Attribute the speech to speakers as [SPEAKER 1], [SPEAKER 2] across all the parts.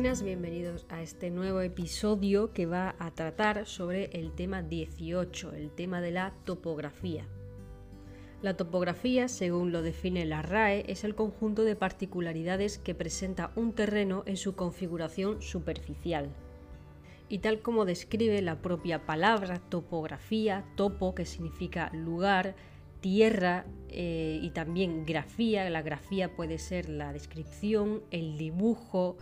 [SPEAKER 1] Buenas, bienvenidos a este nuevo episodio que va a tratar sobre el tema 18, el tema de la topografía. La topografía, según lo define la RAE, es el conjunto de particularidades que presenta un terreno en su configuración superficial. Y tal como describe la propia palabra topografía, topo, que significa lugar, tierra eh, y también grafía. La grafía puede ser la descripción, el dibujo,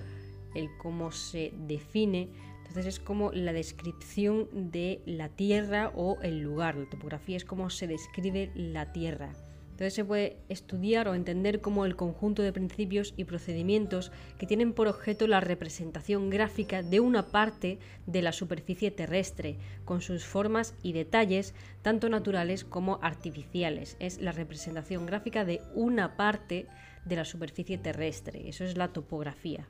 [SPEAKER 1] el cómo se define. Entonces es como la descripción de la tierra o el lugar. La topografía es cómo se describe la tierra. Entonces se puede estudiar o entender como el conjunto de principios y procedimientos que tienen por objeto la representación gráfica de una parte de la superficie terrestre, con sus formas y detalles, tanto naturales como artificiales. Es la representación gráfica de una parte de la superficie terrestre. Eso es la topografía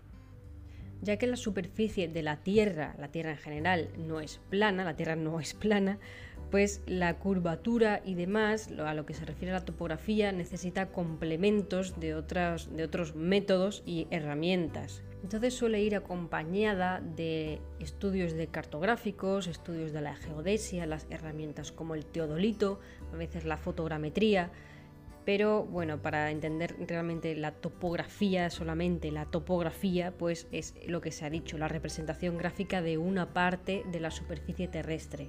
[SPEAKER 1] ya que la superficie de la Tierra, la Tierra en general, no es plana, la Tierra no es plana, pues la curvatura y demás, a lo que se refiere a la topografía, necesita complementos de, otras, de otros métodos y herramientas. Entonces suele ir acompañada de estudios de cartográficos, estudios de la geodesia, las herramientas como el teodolito, a veces la fotogrametría, pero bueno, para entender realmente la topografía, solamente la topografía, pues es lo que se ha dicho, la representación gráfica de una parte de la superficie terrestre.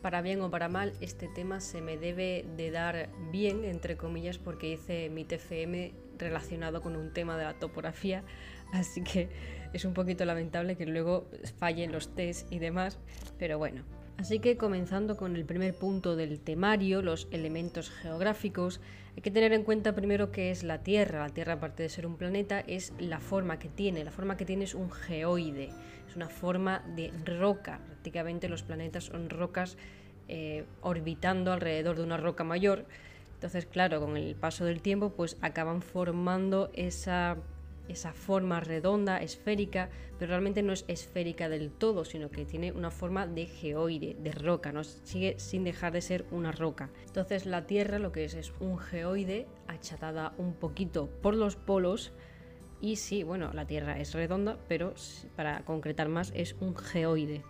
[SPEAKER 1] Para bien o para mal, este tema se me debe de dar bien, entre comillas, porque hice mi TFM relacionado con un tema de la topografía, así que es un poquito lamentable que luego fallen los test y demás, pero bueno, Así que comenzando con el primer punto del temario, los elementos geográficos, hay que tener en cuenta primero qué es la Tierra. La Tierra, aparte de ser un planeta, es la forma que tiene. La forma que tiene es un geoide, es una forma de roca. Prácticamente los planetas son rocas eh, orbitando alrededor de una roca mayor. Entonces, claro, con el paso del tiempo, pues acaban formando esa esa forma redonda, esférica, pero realmente no es esférica del todo, sino que tiene una forma de geoide, de roca, no sigue sin dejar de ser una roca. Entonces la Tierra lo que es es un geoide achatada un poquito por los polos y sí, bueno, la Tierra es redonda, pero para concretar más es un geoide.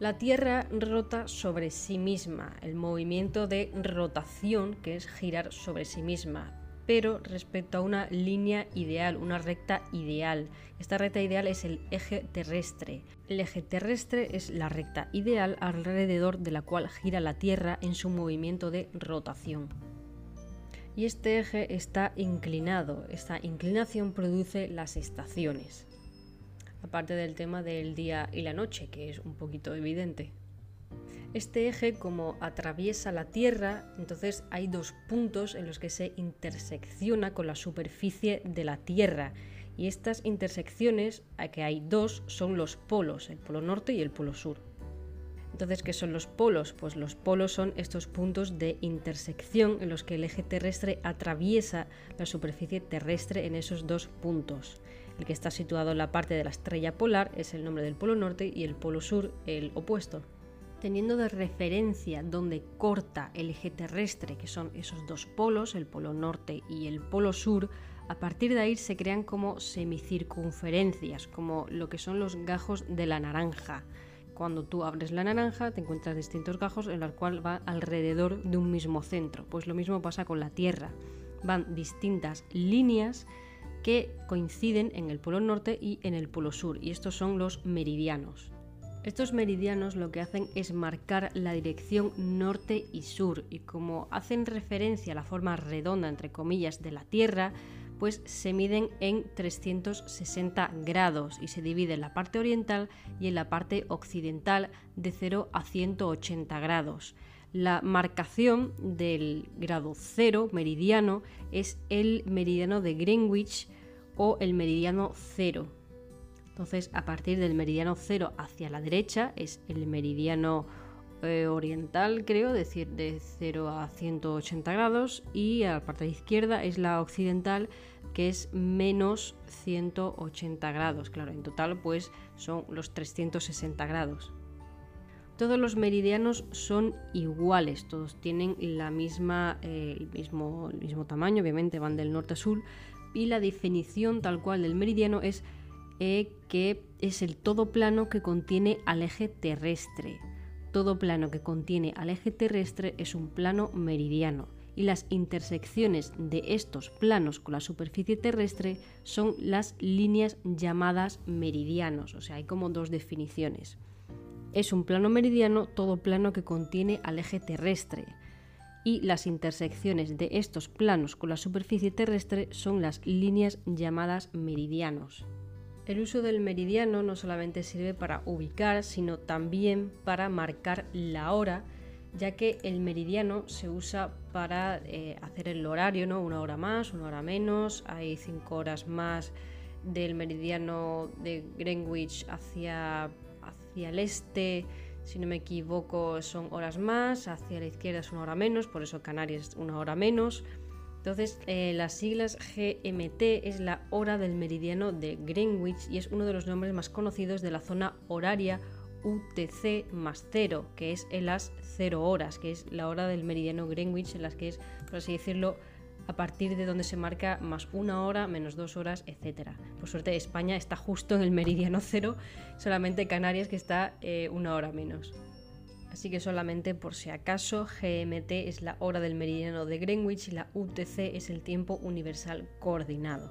[SPEAKER 1] La Tierra rota sobre sí misma, el movimiento de rotación que es girar sobre sí misma, pero respecto a una línea ideal, una recta ideal. Esta recta ideal es el eje terrestre. El eje terrestre es la recta ideal alrededor de la cual gira la Tierra en su movimiento de rotación. Y este eje está inclinado. Esta inclinación produce las estaciones. Aparte del tema del día y la noche, que es un poquito evidente. Este eje como atraviesa la Tierra, entonces hay dos puntos en los que se intersecciona con la superficie de la Tierra. Y estas intersecciones, que hay dos, son los polos, el polo norte y el polo sur. Entonces, ¿qué son los polos? Pues los polos son estos puntos de intersección en los que el eje terrestre atraviesa la superficie terrestre en esos dos puntos. El que está situado en la parte de la estrella polar es el nombre del polo norte y el polo sur el opuesto teniendo de referencia donde corta el eje terrestre, que son esos dos polos, el polo norte y el polo sur, a partir de ahí se crean como semicircunferencias, como lo que son los gajos de la naranja. Cuando tú abres la naranja te encuentras distintos gajos en los cuales va alrededor de un mismo centro. Pues lo mismo pasa con la Tierra. Van distintas líneas que coinciden en el polo norte y en el polo sur, y estos son los meridianos. Estos meridianos lo que hacen es marcar la dirección norte y sur y como hacen referencia a la forma redonda, entre comillas, de la Tierra, pues se miden en 360 grados y se divide en la parte oriental y en la parte occidental de 0 a 180 grados. La marcación del grado 0 meridiano es el meridiano de Greenwich o el meridiano 0 entonces, a partir del meridiano 0 hacia la derecha es el meridiano eh, oriental, creo, decir, de 0 a 180 grados, y a la parte izquierda es la occidental, que es menos 180 grados. Claro, en total, pues son los 360 grados. Todos los meridianos son iguales, todos tienen la misma, eh, el, mismo, el mismo tamaño, obviamente van del norte a sur, y la definición tal cual del meridiano es que es el todo plano que contiene al eje terrestre. Todo plano que contiene al eje terrestre es un plano meridiano y las intersecciones de estos planos con la superficie terrestre son las líneas llamadas meridianos, o sea, hay como dos definiciones. Es un plano meridiano todo plano que contiene al eje terrestre y las intersecciones de estos planos con la superficie terrestre son las líneas llamadas meridianos. El uso del meridiano no solamente sirve para ubicar, sino también para marcar la hora, ya que el meridiano se usa para eh, hacer el horario, ¿no? Una hora más, una hora menos, hay cinco horas más del meridiano de Greenwich hacia, hacia el este, si no me equivoco, son horas más, hacia la izquierda es una hora menos, por eso Canarias una hora menos. Entonces, eh, las siglas GMT es la hora del meridiano de Greenwich y es uno de los nombres más conocidos de la zona horaria UTC más 0, que es en las 0 horas, que es la hora del meridiano Greenwich, en las que es, por así decirlo, a partir de donde se marca más una hora, menos dos horas, etc. Por suerte España está justo en el meridiano cero, solamente Canarias que está eh, una hora menos. Así que solamente por si acaso, GMT es la hora del meridiano de Greenwich y la UTC es el tiempo universal coordinado.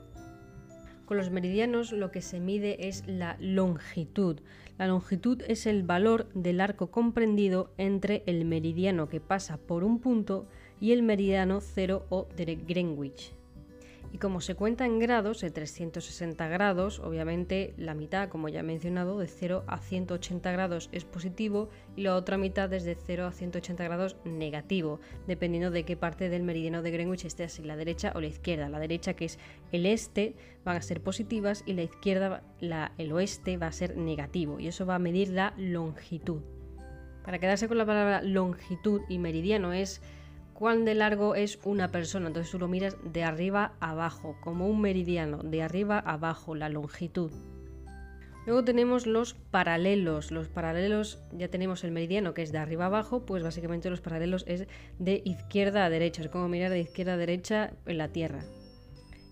[SPEAKER 1] Con los meridianos lo que se mide es la longitud. La longitud es el valor del arco comprendido entre el meridiano que pasa por un punto y el meridiano 0 o de Greenwich. Y como se cuenta en grados, de 360 grados, obviamente la mitad, como ya he mencionado, de 0 a 180 grados es positivo y la otra mitad desde 0 a 180 grados negativo, dependiendo de qué parte del meridiano de Greenwich esté así, la derecha o la izquierda. La derecha, que es el este, van a ser positivas y la izquierda, el oeste, va a ser negativo. Y eso va a medir la longitud. Para quedarse con la palabra longitud y meridiano es cuán de largo es una persona. Entonces tú lo miras de arriba abajo, como un meridiano, de arriba abajo, la longitud. Luego tenemos los paralelos. Los paralelos, ya tenemos el meridiano que es de arriba abajo, pues básicamente los paralelos es de izquierda a derecha. Es como mirar de izquierda a derecha en la Tierra.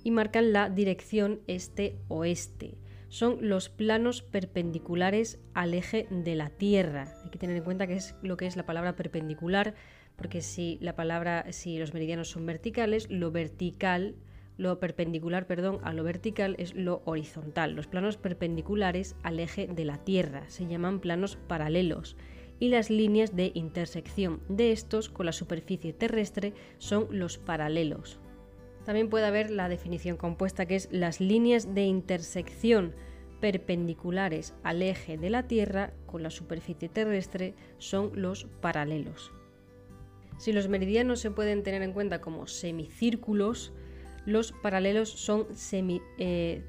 [SPEAKER 1] Y marcan la dirección este-oeste. Son los planos perpendiculares al eje de la Tierra. Hay que tener en cuenta que es lo que es la palabra perpendicular porque si la palabra, si los meridianos son verticales, lo vertical, lo perpendicular, perdón, a lo vertical es lo horizontal. Los planos perpendiculares al eje de la Tierra se llaman planos paralelos y las líneas de intersección de estos con la superficie terrestre son los paralelos. También puede haber la definición compuesta que es las líneas de intersección perpendiculares al eje de la Tierra con la superficie terrestre son los paralelos. Si los meridianos se pueden tener en cuenta como semicírculos, los paralelos son, eh,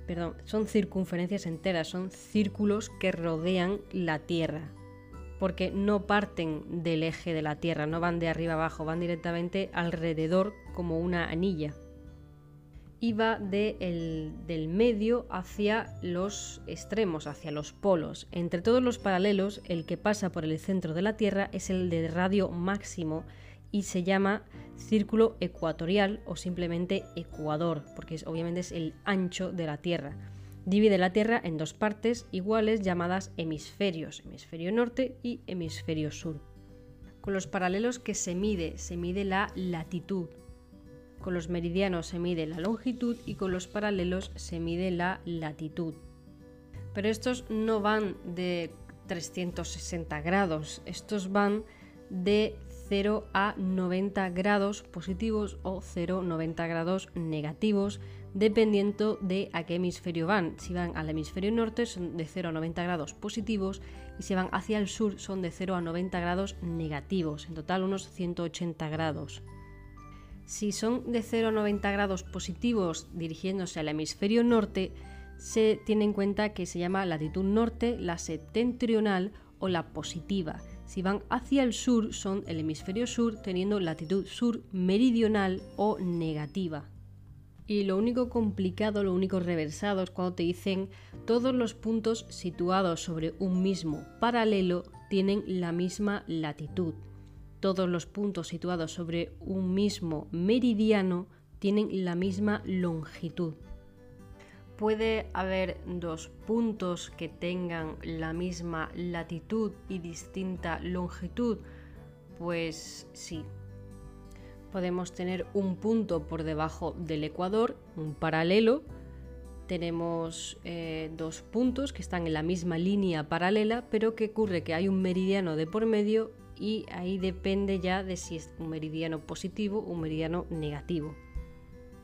[SPEAKER 1] son circunferencias enteras, son círculos que rodean la Tierra, porque no parten del eje de la Tierra, no van de arriba abajo, van directamente alrededor como una anilla. Y va del medio hacia los extremos, hacia los polos. Entre todos los paralelos, el que pasa por el centro de la Tierra es el de radio máximo y se llama círculo ecuatorial o simplemente ecuador, porque es, obviamente es el ancho de la Tierra. Divide la Tierra en dos partes iguales llamadas hemisferios, hemisferio norte y hemisferio sur. Con los paralelos que se mide, se mide la latitud. Con los meridianos se mide la longitud y con los paralelos se mide la latitud. Pero estos no van de 360 grados, estos van de 0 a 90 grados positivos o 0 a 90 grados negativos, dependiendo de a qué hemisferio van. Si van al hemisferio norte son de 0 a 90 grados positivos y si van hacia el sur son de 0 a 90 grados negativos, en total unos 180 grados. Si son de 0 a 90 grados positivos dirigiéndose al hemisferio norte, se tiene en cuenta que se llama latitud norte, la septentrional o la positiva si van hacia el sur son el hemisferio sur teniendo latitud sur meridional o negativa. Y lo único complicado, lo único reversado es cuando te dicen todos los puntos situados sobre un mismo paralelo tienen la misma latitud. Todos los puntos situados sobre un mismo meridiano tienen la misma longitud. ¿Puede haber dos puntos que tengan la misma latitud y distinta longitud? Pues sí. Podemos tener un punto por debajo del ecuador, un paralelo. Tenemos eh, dos puntos que están en la misma línea paralela, pero que ocurre que hay un meridiano de por medio y ahí depende ya de si es un meridiano positivo o un meridiano negativo.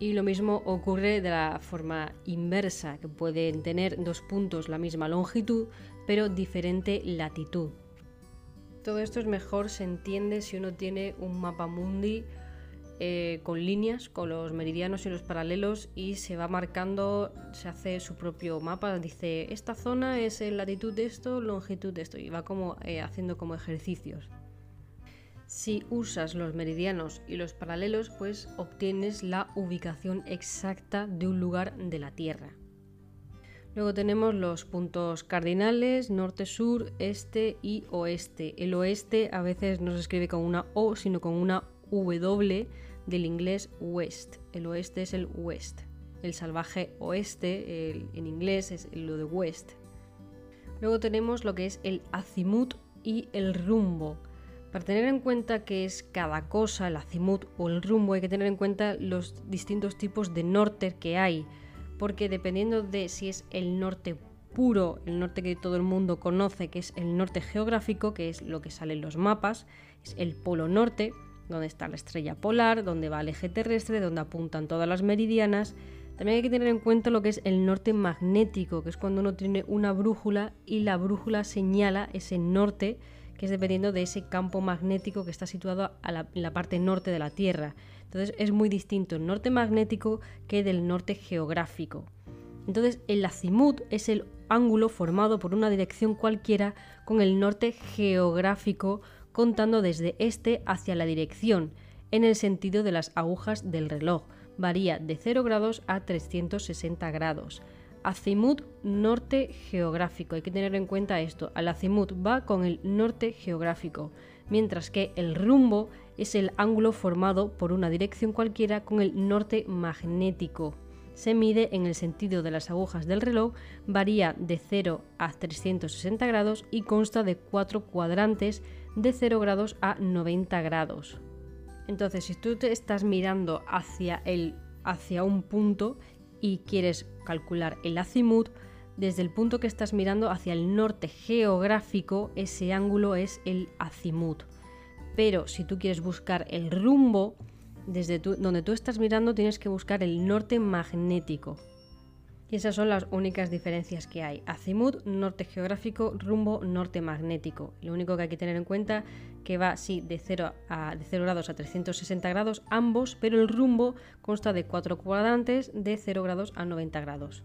[SPEAKER 1] Y lo mismo ocurre de la forma inversa, que pueden tener dos puntos la misma longitud, pero diferente latitud. Todo esto es mejor se entiende si uno tiene un mapa mundi eh, con líneas, con los meridianos y los paralelos y se va marcando, se hace su propio mapa, dice esta zona es latitud de esto, longitud de esto y va como eh, haciendo como ejercicios. Si usas los meridianos y los paralelos, pues obtienes la ubicación exacta de un lugar de la Tierra. Luego tenemos los puntos cardinales, norte, sur, este y oeste. El oeste a veces no se escribe con una O, sino con una W del inglés west. El oeste es el west. El salvaje oeste en inglés es lo de west. Luego tenemos lo que es el azimut y el rumbo. Para tener en cuenta qué es cada cosa, el azimut o el rumbo, hay que tener en cuenta los distintos tipos de norte que hay, porque dependiendo de si es el norte puro, el norte que todo el mundo conoce, que es el norte geográfico, que es lo que sale en los mapas, es el polo norte, donde está la estrella polar, donde va el eje terrestre, donde apuntan todas las meridianas. También hay que tener en cuenta lo que es el norte magnético, que es cuando uno tiene una brújula y la brújula señala ese norte que es dependiendo de ese campo magnético que está situado en la parte norte de la Tierra. Entonces es muy distinto el norte magnético que del norte geográfico. Entonces el azimut es el ángulo formado por una dirección cualquiera con el norte geográfico contando desde este hacia la dirección, en el sentido de las agujas del reloj. Varía de 0 grados a 360 grados azimut norte geográfico. Hay que tener en cuenta esto. Al azimut va con el norte geográfico, mientras que el rumbo es el ángulo formado por una dirección cualquiera con el norte magnético. Se mide en el sentido de las agujas del reloj, varía de 0 a 360 grados y consta de cuatro cuadrantes de 0 grados a 90 grados. Entonces, si tú te estás mirando hacia, el, hacia un punto y quieres calcular el azimut, desde el punto que estás mirando hacia el norte geográfico, ese ángulo es el azimut. Pero si tú quieres buscar el rumbo, desde donde tú estás mirando tienes que buscar el norte magnético. Y esas son las únicas diferencias que hay. Azimut, norte geográfico, rumbo, norte magnético. Lo único que hay que tener en cuenta que va sí de 0, a, de 0 grados a 360 grados ambos, pero el rumbo consta de cuatro cuadrantes de 0 grados a 90 grados.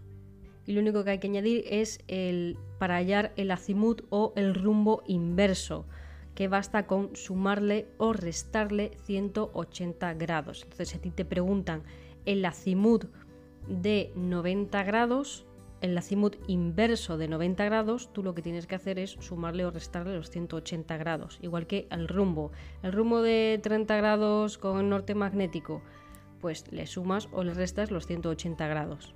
[SPEAKER 1] Y lo único que hay que añadir es el para hallar el azimut o el rumbo inverso, que basta con sumarle o restarle 180 grados. Entonces, si a ti te preguntan el azimut de 90 grados, el azimut inverso de 90 grados, tú lo que tienes que hacer es sumarle o restarle los 180 grados, igual que el rumbo. El rumbo de 30 grados con norte magnético, pues le sumas o le restas los 180 grados.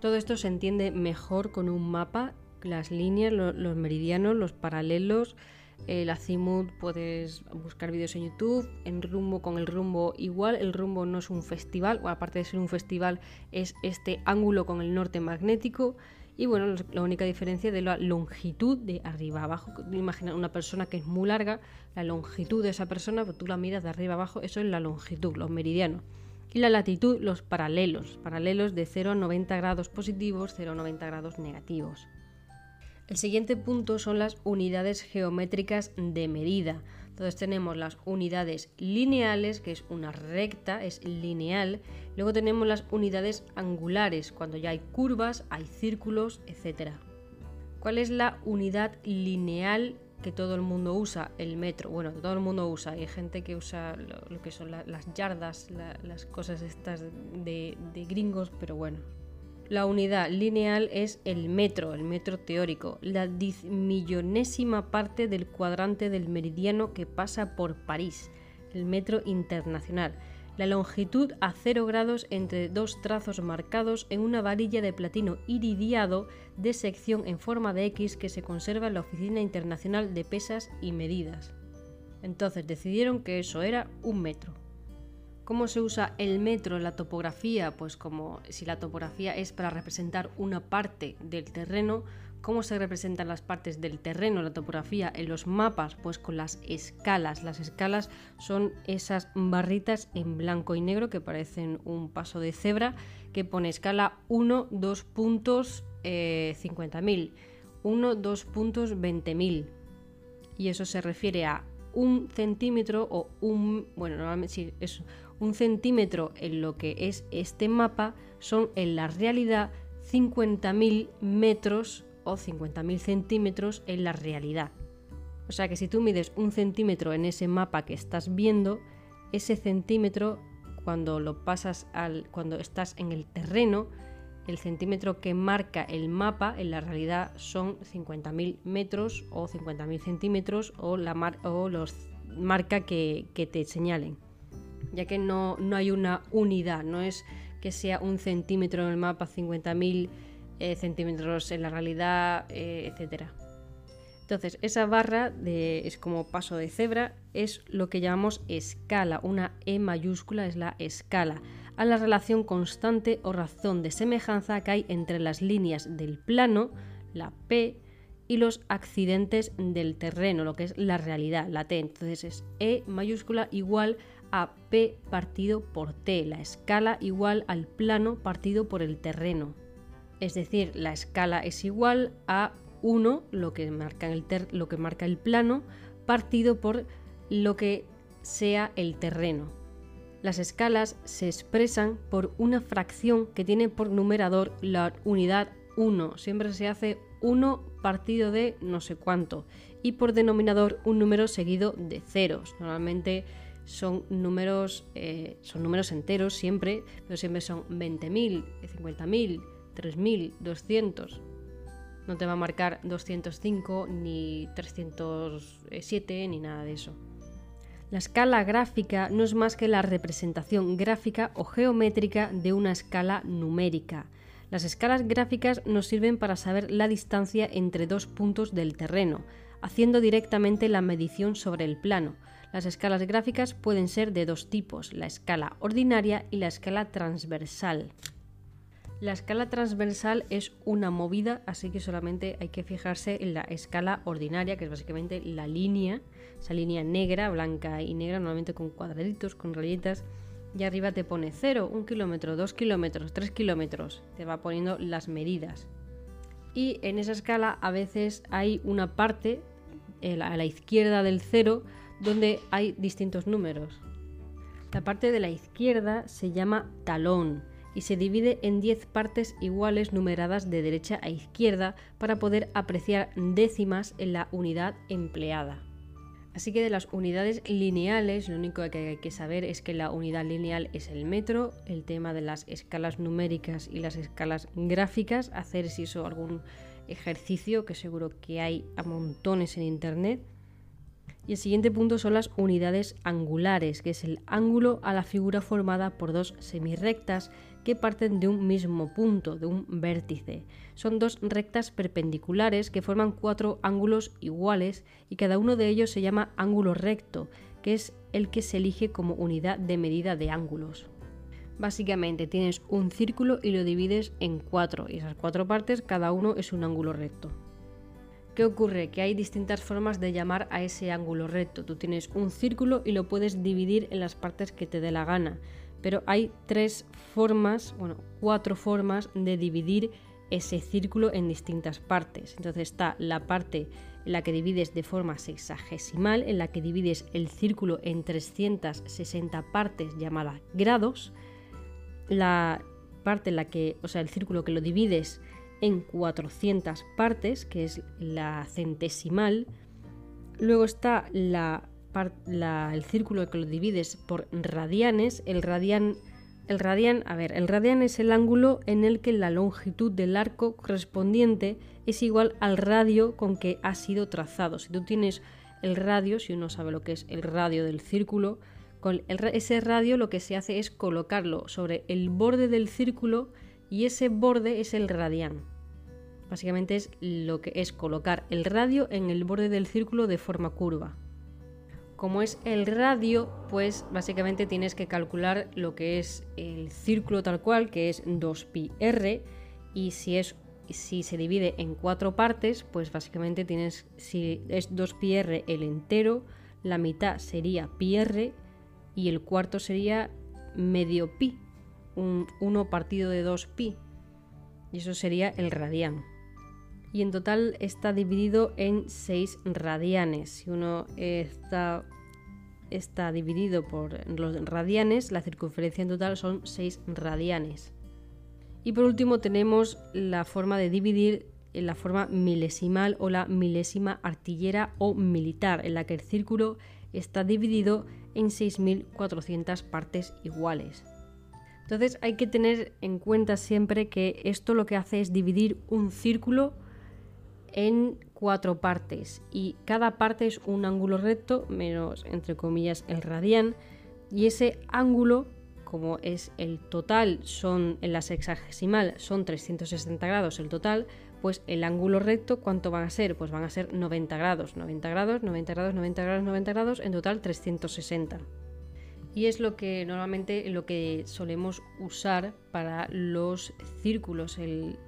[SPEAKER 1] Todo esto se entiende mejor con un mapa, las líneas, los meridianos, los paralelos, el azimut puedes buscar vídeos en YouTube, en rumbo con el rumbo igual, el rumbo no es un festival, o aparte de ser un festival es este ángulo con el norte magnético. Y bueno, la única diferencia de la longitud de arriba abajo, imagina una persona que es muy larga, la longitud de esa persona, pues tú la miras de arriba abajo, eso es la longitud, los meridianos. Y la latitud, los paralelos, paralelos de 0 a 90 grados positivos, 0 a 90 grados negativos. El siguiente punto son las unidades geométricas de medida. Entonces tenemos las unidades lineales, que es una recta, es lineal. Luego tenemos las unidades angulares, cuando ya hay curvas, hay círculos, etc. ¿Cuál es la unidad lineal que todo el mundo usa? El metro. Bueno, todo el mundo usa. Hay gente que usa lo, que son las yardas, las cosas estas de gringos, pero bueno, la unidad lineal es el metro, el metro teórico, la millonésima parte del cuadrante del meridiano que pasa por París, el metro internacional. la longitud a 0 grados entre dos trazos marcados en una varilla de platino iridiado de sección en forma de X que se conserva en la Oficina Internacional de Pesas y Medidas. Entonces decidieron que eso era un metro. ¿Cómo se usa el metro en la topografía? Pues como si la topografía es para representar una parte del terreno, ¿cómo se representan las partes del terreno, la topografía en los mapas? Pues con las escalas. Las escalas son esas barritas en blanco y negro que parecen un paso de cebra que pone escala 1, 2 puntos 50.000, 1, 2 puntos 20.000. Y eso se refiere a un centímetro o un, bueno, normalmente sí, es un centímetro en lo que es este mapa son en la realidad 50.000 metros o 50.000 centímetros en la realidad. O sea que si tú mides un centímetro en ese mapa que estás viendo, ese centímetro cuando lo pasas al cuando estás en el terreno, el centímetro que marca el mapa en la realidad son 50.000 metros o 50.000 centímetros o la o los marca que, que te señalen ya que no, hay una unidad, no es que sea un centímetro en el mapa, 50.000 eh, centímetros en la realidad, eh, etc. Entonces, esa barra de, es como paso de cebra, es lo que llamamos escala. Una E mayúscula es la escala, a la relación constante o razón de semejanza que hay entre las líneas del plano, la P, y los accidentes del terreno, lo que es la realidad, la T. Entonces es E mayúscula igual a P partido por T, la escala igual al plano partido por el terreno. Es decir, la escala es igual a 1, lo que marca el, lo que marca el plano, partido por lo que sea el terreno. Las escalas se expresan por una fracción que tiene por numerador la unidad 1. Siempre se hace 1 partido de no sé cuánto. Y por denominador un número seguido de ceros. Normalmente son números, eh, son números enteros siempre, pero siempre son 20.000, 50.000, 3.000, 200. No te va a marcar 205 ni 307 ni nada de eso. La escala gráfica no es más que la representación gráfica o geométrica de una escala numérica. Las escalas gráficas nos sirven para saber la distancia entre dos puntos del terreno, haciendo directamente la medición sobre el plano, las escalas gráficas pueden ser de dos tipos, la escala ordinaria y la escala transversal. La escala transversal es una movida, así que solamente hay que fijarse en la escala ordinaria, que es básicamente la línea, esa línea negra, blanca y negra, normalmente con cuadraditos, con rayitas, y arriba te pone 0, 1 kilómetro, 2 kilómetros, 3 kilómetros, te va poniendo las medidas. Y en esa escala a veces hay una parte eh, a la izquierda del 0 donde hay distintos números. La parte de la izquierda se llama talón y se divide en 10 partes iguales numeradas de derecha a izquierda para poder apreciar décimas en la unidad empleada. Así que de las unidades lineales, lo único que hay que saber es que la unidad lineal es el metro, el tema de las escalas numéricas y las escalas gráficas, hacer si eso algún ejercicio que seguro que hay a montones en internet y el siguiente punto son las unidades angulares, que es el ángulo a la figura formada por dos semirrectas que parten de un mismo punto, de un vértice. Son dos rectas perpendiculares que forman cuatro ángulos iguales y cada uno de ellos se llama ángulo recto, que es el que se elige como unidad de medida de ángulos. Básicamente tienes un círculo y lo divides en cuatro, y esas cuatro partes cada uno es un ángulo recto. ¿Qué ocurre? Que hay distintas formas de llamar a ese ángulo recto. Tú tienes un círculo y lo puedes dividir en las partes que te dé la gana. Pero hay tres formas, bueno, cuatro formas de dividir ese círculo en distintas partes. Entonces está la parte en la que divides de forma sexagesimal, en la que divides el círculo en 360 partes llamada grados. La parte en la que, o sea, el círculo que lo divides en 400 partes, que es la centesimal. Luego está el círculo que lo divides por radianes. El radian, el radian, a ver, el radian es el ángulo en el que la longitud del arco correspondiente es igual al radio con que ha sido trazado. Si tú tienes el radio, si uno sabe lo que es el radio del círculo, Con ese radio lo que se hace es colocarlo sobre el borde del círculo y ese borde es el radián. Básicamente es lo que es colocar el radio en el borde del círculo de forma curva. Como es el radio, pues básicamente tienes que calcular lo que es el círculo tal cual, que es 2πr, y si es si se divide en cuatro partes, pues básicamente tienes, si es 2πr el entero, la mitad sería πr y el cuarto sería medio pi, un 1 partido de 2 pi, y eso sería el radián. Y en total está dividido en 6 radianes. Si uno está, está dividido por los radianes, la circunferencia en total son 6 radianes. Y por último tenemos la forma de dividir en la forma milesimal o la milésima artillera o militar, en la que el círculo está dividido en 6.400 partes iguales. Entonces hay que tener en cuenta siempre que esto lo que hace es dividir un círculo en cuatro partes y cada parte es un ángulo recto menos entre comillas el radián y ese ángulo como es el total son en la sexagesimal son 360 grados el total pues el ángulo recto, ¿cuánto van a ser? Pues van a ser 90 grados, 90 grados, 90 grados, 90 grados, 90 grados, en total 360. Y es lo que normalmente lo que solemos usar para los círculos,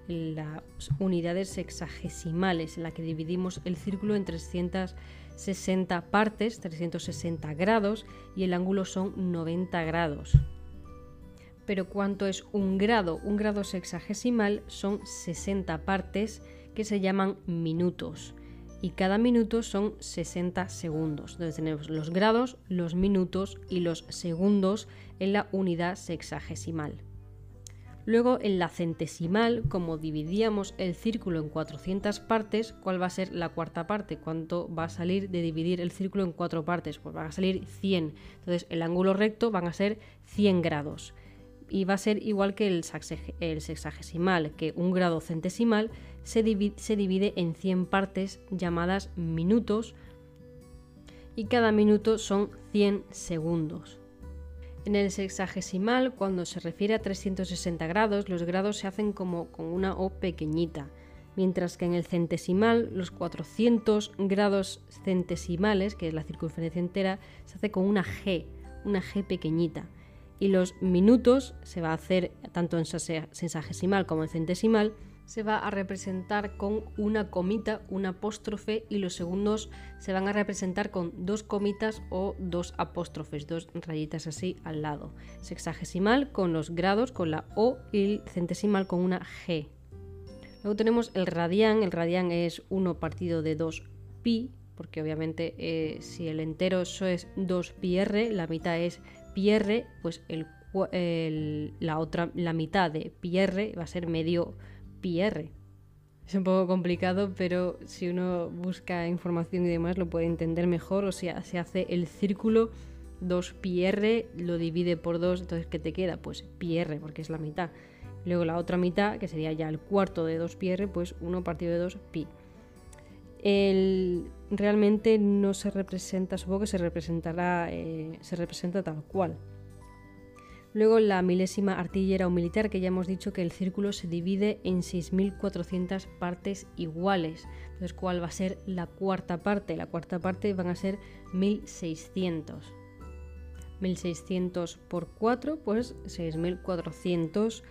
[SPEAKER 1] las unidades sexagesimales, en la que dividimos el círculo en 360 partes, 360 grados, y el ángulo son 90 grados pero ¿cuánto es un grado? Un grado sexagesimal son 60 partes que se llaman minutos y cada minuto son 60 segundos. Entonces tenemos los grados, los minutos y los segundos en la unidad sexagesimal. Luego en la centesimal, como dividíamos el círculo en 400 partes, ¿cuál va a ser la cuarta parte? ¿Cuánto va a salir de dividir el círculo en cuatro partes? Pues van a salir 100. Entonces el ángulo recto van a ser 100 grados y va a ser igual que el, sexagesimal, que un grado centesimal se divide, en 100 partes llamadas minutos y cada minuto son 100 segundos. En el sexagesimal, cuando se refiere a 360 grados, los grados se hacen como con una O pequeñita, mientras que en el centesimal, los 400 grados centesimales, que es la circunferencia entera, se hace con una G, una G pequeñita y los minutos se va a hacer tanto en sexagesimal como en centesimal se va a representar con una comita, un apóstrofe y los segundos se van a representar con dos comitas o dos apóstrofes, dos rayitas así al lado. Sexagesimal con los grados con la O y centesimal con una G. Luego tenemos el radián, el radián es 1 partido de 2 pi, porque obviamente eh, si el entero es 2 pi r, la mitad es Pierre, pues el, la otra, la mitad de Pierre va a ser medio Pierre. Es un poco complicado, pero si uno busca información y demás lo puede entender mejor. O sea, se hace el círculo 2 pi lo divide por 2, entonces ¿qué te queda? Pues pi porque es la mitad. Luego la otra mitad, que sería ya el cuarto de 2 pi pues 1 partido de 2 pi. El, realmente no se representa, supongo que se representará, eh, se representa tal cual. Luego la milésima artillera o militar, que ya hemos dicho que el círculo se divide en 6.400 partes iguales. Entonces, ¿cuál va a ser la cuarta parte? La cuarta parte van a ser 1.600. 1.600 por 4, pues 6.400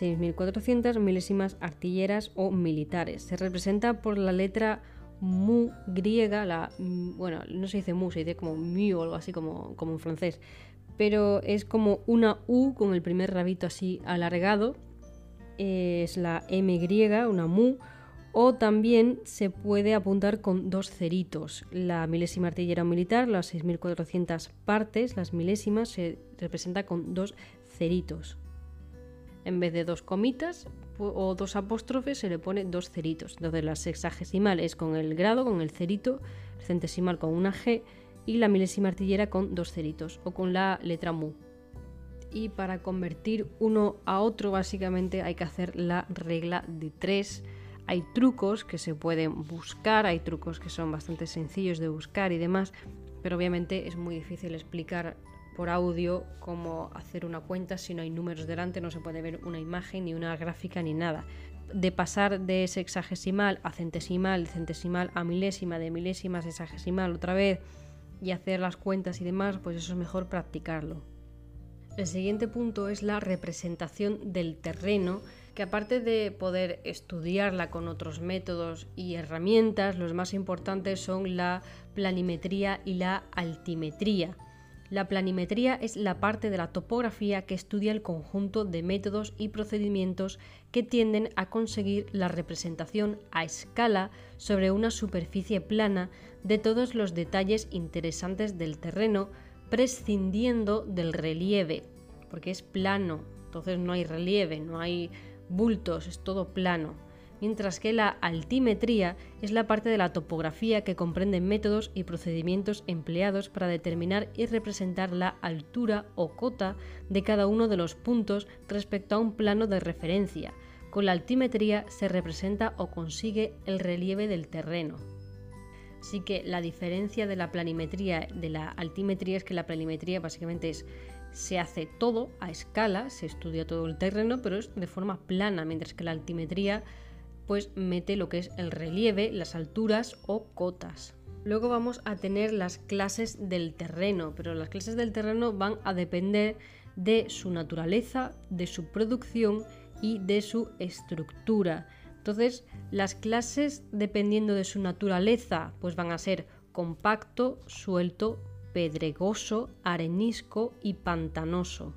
[SPEAKER 1] 6.400 milésimas artilleras o militares. Se representa por la letra mu griega, la, mm, bueno, no se dice mu, se dice como mu o algo así como, como en francés, pero es como una U con el primer rabito así alargado, es la M una mu, o también se puede apuntar con dos ceritos. La milésima artillera militar, las 6.400 partes, las milésimas, se representa con dos ceritos. En vez de dos comitas o dos apóstrofes se le pone dos ceritos. Entonces la sexagesimal es con el grado, con el cerito, el centesimal con una G y la milésima artillera con dos ceritos o con la letra mu. Y para convertir uno a otro básicamente hay que hacer la regla de tres. Hay trucos que se pueden buscar, hay trucos que son bastante sencillos de buscar y demás, pero obviamente es muy difícil explicar por audio cómo hacer una cuenta si no hay números delante, no se puede ver una imagen ni una gráfica ni nada. De pasar de sexagesimal a centesimal, centesimal a milésima, de milésima a sexagesimal otra vez y hacer las cuentas y demás, pues eso es mejor practicarlo. El siguiente punto es la representación del terreno, que aparte de poder estudiarla con otros métodos y herramientas, los más importantes son la planimetría y la altimetría. La planimetría es la parte de la topografía que estudia el conjunto de métodos y procedimientos que tienden a conseguir la representación a escala sobre una superficie plana de todos los detalles interesantes del terreno, prescindiendo del relieve, porque es plano, entonces no hay relieve, no hay bultos, es todo plano mientras que la altimetría es la parte de la topografía que comprende métodos y procedimientos empleados para determinar y representar la altura o cota de cada uno de los puntos respecto a un plano de referencia. Con la altimetría se representa o consigue el relieve del terreno. Así que la diferencia de la planimetría de la altimetría es que la planimetría básicamente es se hace todo a escala, se estudia todo el terreno, pero es de forma plana, mientras que la altimetría pues mete lo que es el relieve, las alturas o cotas. Luego vamos a tener las clases del terreno, pero las clases del terreno van a depender de su naturaleza, de su producción y de su estructura. Entonces, las clases, dependiendo de su naturaleza, pues van a ser compacto, suelto, pedregoso, arenisco y pantanoso.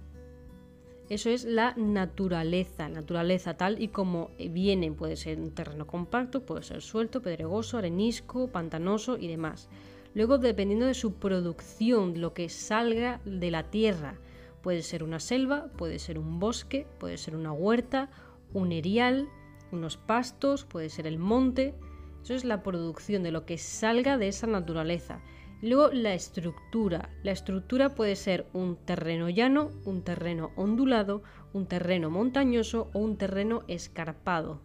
[SPEAKER 1] Eso es la naturaleza, naturaleza tal y como viene. Puede ser un terreno compacto, puede ser suelto, pedregoso, arenisco, pantanoso y demás. Luego, dependiendo de su producción, lo que salga de la tierra, puede ser una selva, puede ser un bosque, puede ser una huerta, un erial, unos pastos, puede ser el monte. Eso es la producción de lo que salga de esa naturaleza. Luego la estructura. La estructura puede ser un terreno llano, un terreno ondulado, un terreno montañoso o un terreno escarpado.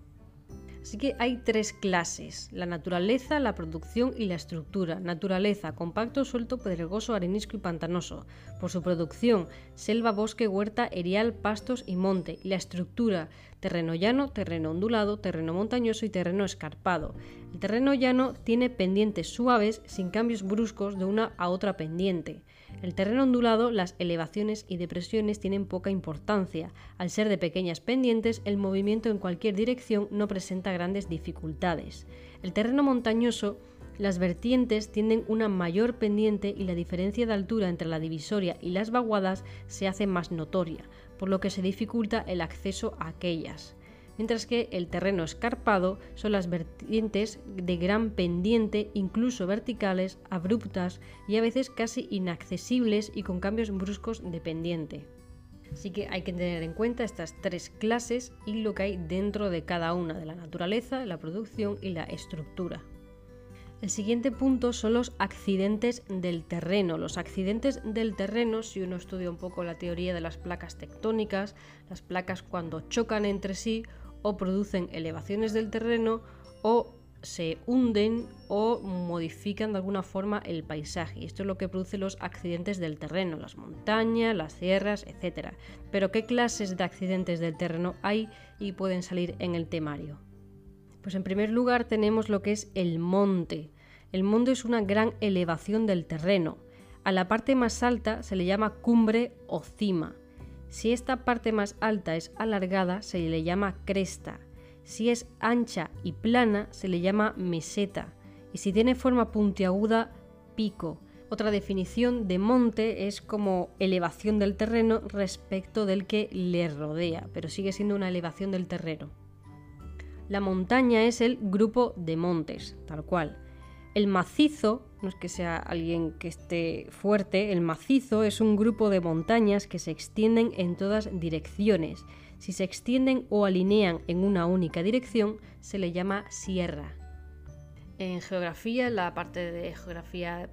[SPEAKER 1] Así que hay tres clases, la naturaleza, la producción y la estructura. Naturaleza, compacto, suelto, pedregoso, arenisco y pantanoso. Por su producción, selva, bosque, huerta, erial, pastos y monte. Y la estructura, terreno llano, terreno ondulado, terreno montañoso y terreno escarpado. El terreno llano tiene pendientes suaves sin cambios bruscos de una a otra pendiente. El terreno ondulado, las elevaciones y depresiones tienen poca importancia. Al ser de pequeñas pendientes, el movimiento en cualquier dirección no presenta grandes dificultades. El terreno montañoso, las vertientes tienen una mayor pendiente y la diferencia de altura entre la divisoria y las vaguadas se hace más notoria, por lo que se dificulta el acceso a aquellas mientras que el terreno escarpado son las vertientes de gran pendiente, incluso verticales, abruptas y a veces casi inaccesibles y con cambios bruscos de pendiente. Así que hay que tener en cuenta estas tres clases y lo que hay dentro de cada una de la naturaleza, la producción y la estructura. El siguiente punto son los accidentes del terreno. Los accidentes del terreno, si uno estudia un poco la teoría de las placas tectónicas, las placas cuando chocan entre sí o producen elevaciones del terreno o se hunden o modifican de alguna forma el paisaje. Esto es lo que produce los accidentes del terreno, las montañas, las sierras, etc. Pero ¿qué clases de accidentes del terreno hay y pueden salir en el temario? Pues en primer lugar tenemos lo que es el monte. El monte es una gran elevación del terreno. A la parte más alta se le llama cumbre o cima. Si esta parte más alta es alargada, se le llama cresta. Si es ancha y plana, se le llama meseta. Y si tiene forma puntiaguda, pico. Otra definición de monte es como elevación del terreno respecto del que le rodea, pero sigue siendo una elevación del terreno. La montaña es el grupo de montes, tal cual. El macizo, no es que sea alguien que esté fuerte, el macizo es un grupo de montañas que se extienden en todas direcciones. Si se extienden o alinean en una única dirección, se le llama sierra. En geografía, la parte de geografía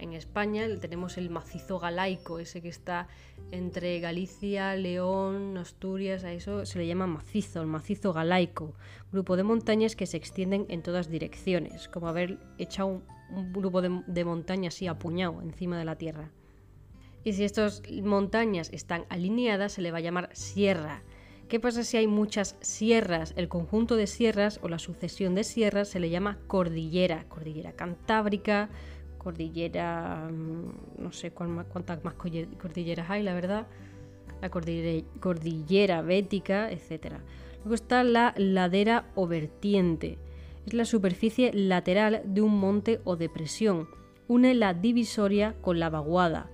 [SPEAKER 1] en España, tenemos el macizo galaico, ese que está entre Galicia, León, Asturias, a eso se le llama macizo, el macizo galaico, grupo de montañas que se extienden en todas direcciones, como haber echado un, grupo de, de montañas así apuñado encima de la tierra. Y si estas montañas están alineadas, se le va a llamar sierra. ¿Qué pasa si hay muchas sierras? El conjunto de sierras o la sucesión de sierras se le llama cordillera. Cordillera cantábrica, cordillera... Mm, no sé cuántas más cordilleras hay, la verdad. La cordillera, cordillera bética, etc. Luego está la ladera o vertiente. Es la superficie lateral de un monte o depresión. Une la divisoria con la vaguada.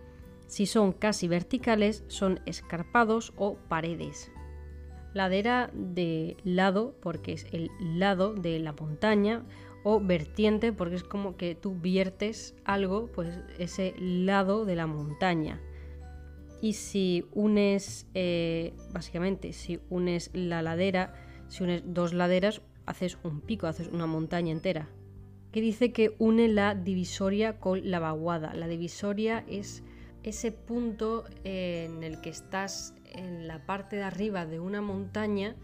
[SPEAKER 1] Si son casi verticales, son escarpados o paredes ladera de lado, porque es el lado de la montaña, o vertiente, porque es como que tú viertes algo, pues ese lado de la montaña. Y si unes, eh, básicamente, si unes la ladera, si unes dos laderas, haces un pico, haces una montaña entera. Que dice que une la divisoria con la vaguada. La divisoria es ese punto en el que estás en la parte de arriba de una montaña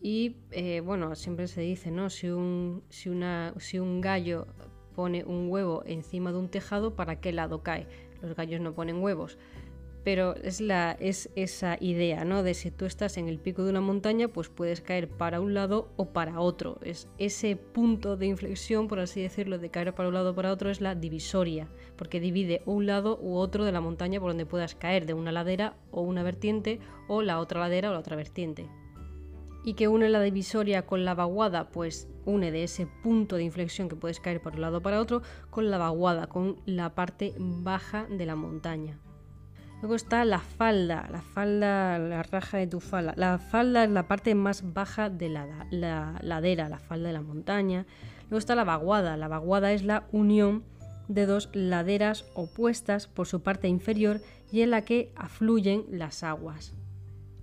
[SPEAKER 1] y eh, bueno, siempre se dice, ¿no? Si un, si, una, si un gallo pone un huevo encima de un tejado, ¿para qué lado cae? Los gallos no ponen huevos pero es, esa idea, ¿no? De si tú estás en el pico de una montaña, pues puedes caer para un lado o para otro. Es ese punto de inflexión, por así decirlo, de caer para un lado o para otro, es la divisoria, porque divide un lado u otro de la montaña por donde puedas caer, de una ladera o una vertiente, o la otra ladera o la otra vertiente. ¿Y que une la divisoria con la vaguada? Pues une de ese punto de inflexión que puedes caer por un lado o para otro con la vaguada, con la parte baja de la montaña. Luego está la falda, la falda, la raja de tu falda. La falda es la parte más baja de la, ladera, la falda de la montaña. Luego está la vaguada. La vaguada es la unión de dos laderas opuestas por su parte inferior y en la que afluyen las aguas.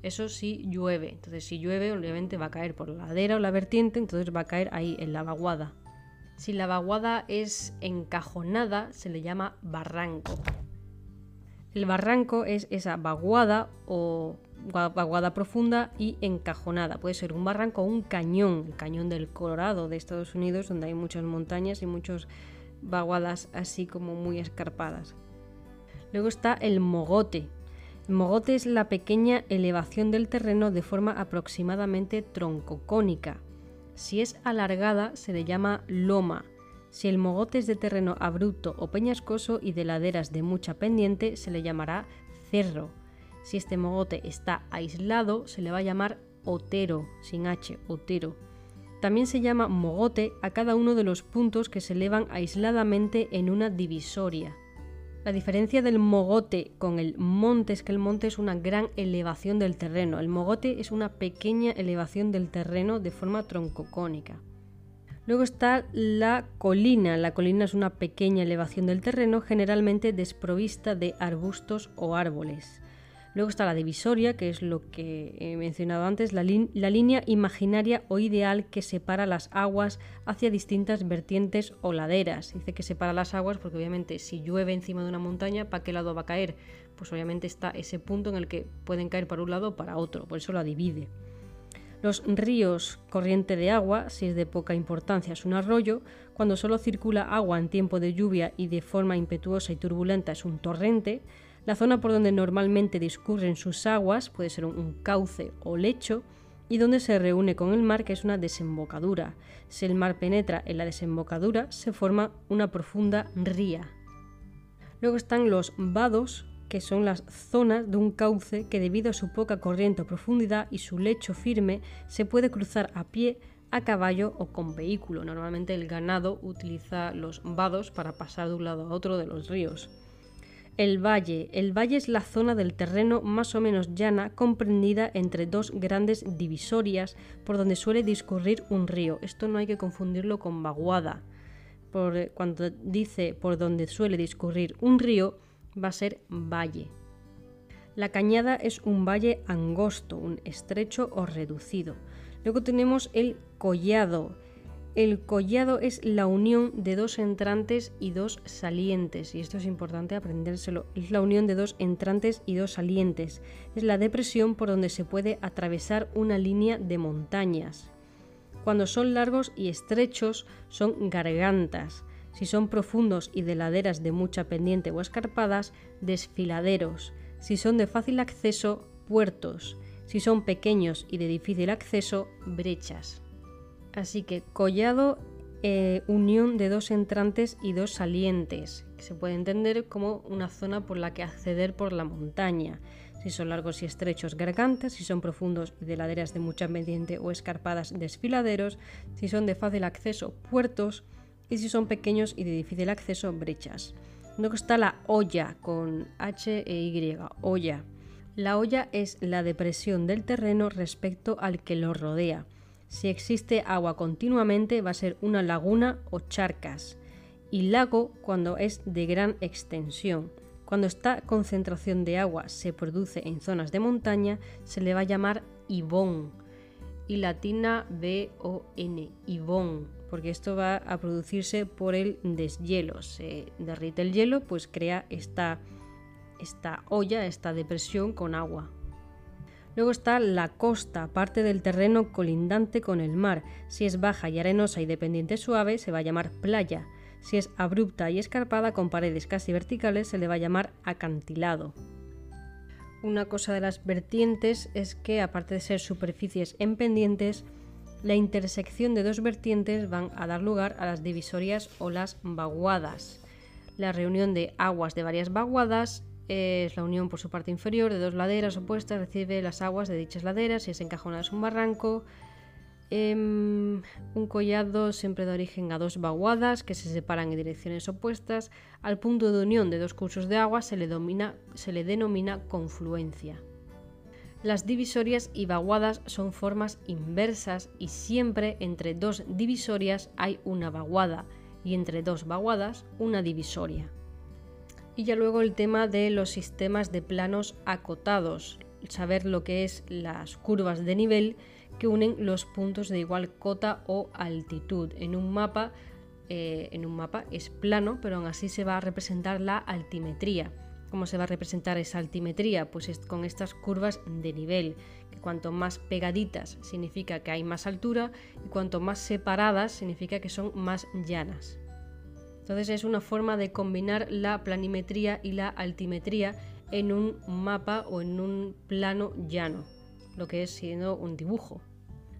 [SPEAKER 1] Eso sí llueve. Entonces, si llueve, obviamente va a caer por la ladera o la vertiente, entonces va a caer ahí en la vaguada. Si la vaguada es encajonada, se le llama barranco. El barranco es esa vaguada o vaguada profunda y encajonada. Puede ser un barranco o un cañón, el cañón del Colorado de Estados Unidos, donde hay muchas montañas y muchas vaguadas así como muy escarpadas. Luego está el mogote. El mogote es la pequeña elevación del terreno de forma aproximadamente troncocónica. Si es alargada se le llama loma si el mogote es de terreno abrupto o peñascoso y de laderas de mucha pendiente, se le llamará cerro. Si este mogote está aislado, se le va a llamar otero, sin H, otero. También se llama mogote a cada uno de los puntos que se elevan aisladamente en una divisoria. La diferencia del mogote con el monte es que el monte es una gran elevación del terreno. El mogote es una pequeña elevación del terreno de forma troncocónica. Luego está la colina. La colina es una pequeña elevación del terreno, generalmente desprovista de arbustos o árboles. Luego está la divisoria, que es lo que he mencionado antes, la, línea imaginaria o ideal que separa las aguas hacia distintas vertientes o laderas. Dice que separa las aguas porque obviamente si llueve encima de una montaña, ¿para qué lado va a caer? Pues obviamente está ese punto en el que pueden caer para un lado o para otro, por eso la divide. Los ríos, corriente de agua, si es de poca importancia es un arroyo, cuando solo circula agua en tiempo de lluvia y de forma impetuosa y turbulenta es un torrente, la zona por donde normalmente discurren sus aguas puede ser un cauce o lecho, y donde se reúne con el mar, que es una desembocadura. Si el mar penetra en la desembocadura, se forma una profunda ría. Luego están los vados, que son las zonas de un cauce que debido a su poca corriente o profundidad y su lecho firme se puede cruzar a pie, a caballo o con vehículo. Normalmente el ganado utiliza los vados para pasar de un lado a otro de los ríos. El valle. El valle es la zona del terreno más o menos llana comprendida entre dos grandes divisorias por donde suele discurrir un río. Esto no hay que confundirlo con vaguada. Por, cuando dice por donde suele discurrir un río, va a ser valle. La cañada es un valle angosto, un estrecho o reducido. Luego tenemos el collado. El collado es la unión de dos entrantes y dos salientes, y esto es importante aprendérselo. Es la unión de dos entrantes y dos salientes. Es la depresión por donde se puede atravesar una línea de montañas. Cuando son largos y estrechos son gargantas Si son profundos y de laderas de mucha pendiente o escarpadas, desfiladeros. Si son de fácil acceso, puertos. Si son pequeños y de difícil acceso, brechas. Así que collado, eh, unión de dos entrantes y dos salientes, que se puede entender como una zona por la que acceder por la montaña. Si son largos y estrechos, gargantas, si son profundos y de laderas de mucha pendiente o escarpadas, desfiladeros, si son de fácil acceso, puertos, y si son pequeños y de difícil acceso, brechas. Luego está la olla con H e Y, olla. La olla es la depresión del terreno respecto al que lo rodea. Si existe agua continuamente va a ser una laguna o charcas. Y lago cuando es de gran extensión. Cuando esta concentración de agua se produce en zonas de montaña se le va a llamar ibón. Y latina B-O-N, ibón, porque esto va a producirse por el deshielo. Se derrite el hielo, pues crea esta esta olla, esta depresión con agua. Luego está la costa, parte del terreno colindante con el mar. Si es baja y arenosa y de pendiente suave, se va a llamar playa. Si es abrupta y escarpada con paredes casi verticales, se le va a llamar acantilado. Una cosa de las vertientes es que, aparte de ser superficies en pendientes, la intersección de dos vertientes van a dar lugar a las divisorias o las vaguadas. La reunión de aguas de varias vaguadas es la unión por su parte inferior de dos laderas opuestas, recibe las aguas de dichas laderas y es encajonada es un barranco. Em, un collado siempre da origen a dos vaguadas que se separan en direcciones opuestas. Al punto de unión de dos cursos de agua se le denomina confluencia. Las divisorias y vaguadas son formas inversas y siempre entre dos divisorias hay una vaguada y entre dos vaguadas una divisoria. Y ya luego el tema de los sistemas de planos acotados, saber lo que es las curvas de nivel que unen los puntos de igual cota o altitud. En un mapa, eh, en un mapa es plano, pero aún así se va a representar la altimetría. ¿Cómo se va a representar esa altimetría? Pues es con estas curvas de nivel, que cuanto más pegaditas significa que hay más altura y cuanto más separadas significa que son más llanas. Entonces es una forma de combinar la planimetría y la altimetría en un mapa o en un plano llano, lo que es siendo un dibujo.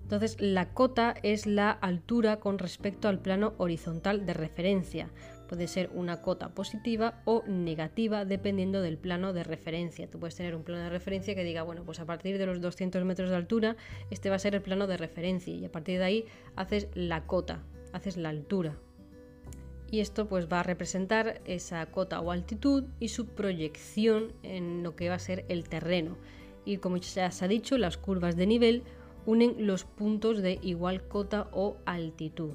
[SPEAKER 1] Entonces la cota es la altura con respecto al plano horizontal de referencia. Puede ser una cota positiva o negativa dependiendo del plano de referencia. Tú puedes tener un plano de referencia que diga, bueno, pues a partir de los 200 metros de altura, este va a ser el plano de referencia y a partir de ahí haces la cota, haces la altura y esto pues va a representar esa cota o altitud y su proyección en lo que va a ser el terreno. Y como ya se ha dicho, las curvas de nivel unen los puntos de igual cota o altitud.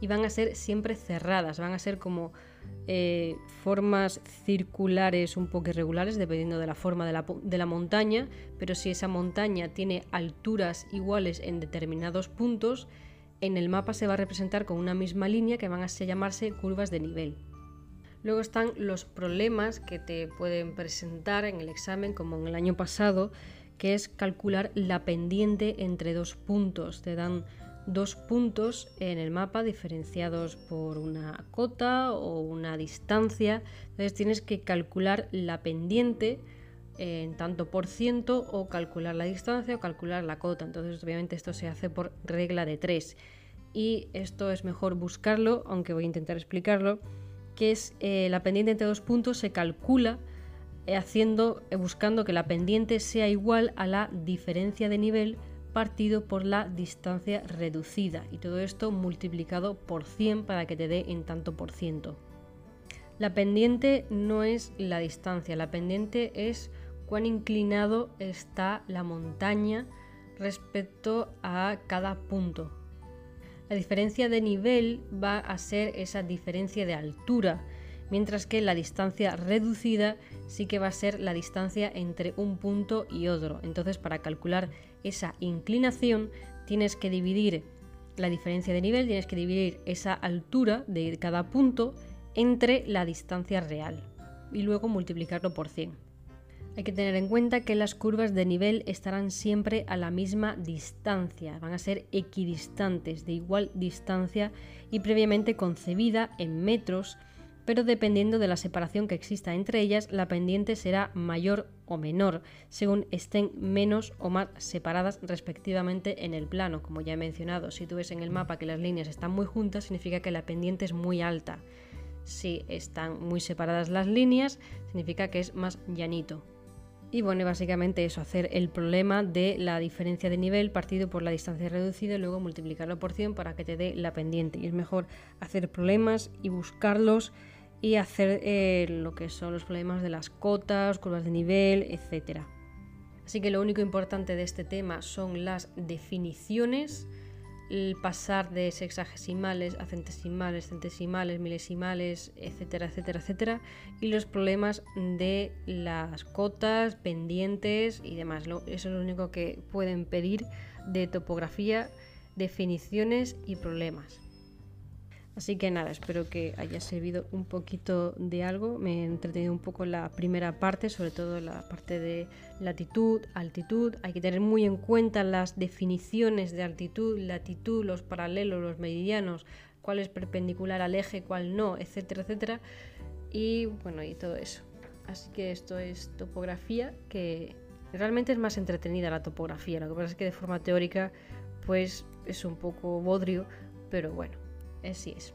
[SPEAKER 1] Y van a ser siempre cerradas, van a ser como eh, formas circulares un poco irregulares dependiendo de la forma de la, de la montaña, pero si esa montaña tiene alturas iguales en determinados puntos, en el mapa se va a representar con una misma línea que van a llamarse curvas de nivel. Luego están los problemas que te pueden presentar en el examen, como en el año pasado, que es calcular la pendiente entre dos puntos. Te dan dos puntos en el mapa diferenciados por una cota o una distancia. Entonces tienes que calcular la pendiente en tanto por ciento o calcular la distancia o calcular la cota. Entonces obviamente esto se hace por regla de 3 y esto es mejor buscarlo, aunque voy a intentar explicarlo, que es eh, la pendiente entre dos puntos se calcula eh, haciendo, eh, buscando que la pendiente sea igual a la diferencia de nivel partido por la distancia reducida y todo esto multiplicado por 100 para que te dé en tanto por ciento. La pendiente no es la distancia, la pendiente es cuán inclinado está la montaña respecto a cada punto. La diferencia de nivel va a ser esa diferencia de altura, mientras que la distancia reducida sí que va a ser la distancia entre un punto y otro. Entonces, para calcular esa inclinación, tienes que dividir la diferencia de nivel, tienes que dividir esa altura de cada punto entre la distancia real y luego multiplicarlo por 100. Hay que tener en cuenta que las curvas de nivel estarán siempre a la misma distancia, van a ser equidistantes, de igual distancia y previamente concebida en metros, pero dependiendo de la separación que exista entre ellas, la pendiente será mayor o menor, según estén menos o más separadas respectivamente en el plano. Como ya he mencionado, si tú ves en el mapa que las líneas están muy juntas, significa que la pendiente es muy alta. Si están muy separadas las líneas, significa que es más llanito. Y bueno, básicamente eso, hacer el problema de la diferencia de nivel partido por la distancia reducida y luego multiplicarlo por 100 para que te dé la pendiente. Y es mejor hacer problemas y buscarlos y hacer eh, lo que son los problemas de las cotas, curvas de nivel, etc. Así que lo único importante de este tema son las definiciones el pasar de sexagesimales a centesimales, centesimales, milesimales, etcétera, etcétera, etcétera, y los problemas de las cotas, pendientes y demás. Eso es lo único que pueden pedir de topografía, definiciones y problemas. Así que nada, espero que haya servido un poquito de algo. Me he entretenido un poco la primera parte, sobre todo la parte de latitud, altitud. Hay que tener muy en cuenta las definiciones de altitud, latitud, los paralelos, los meridianos, cuál es perpendicular al eje, cuál no, etcétera, etcétera. Y bueno, y todo eso. Así que esto es topografía, que realmente es más entretenida la topografía. Lo que pasa es que de forma teórica, pues es un poco bodrio, pero bueno Así es.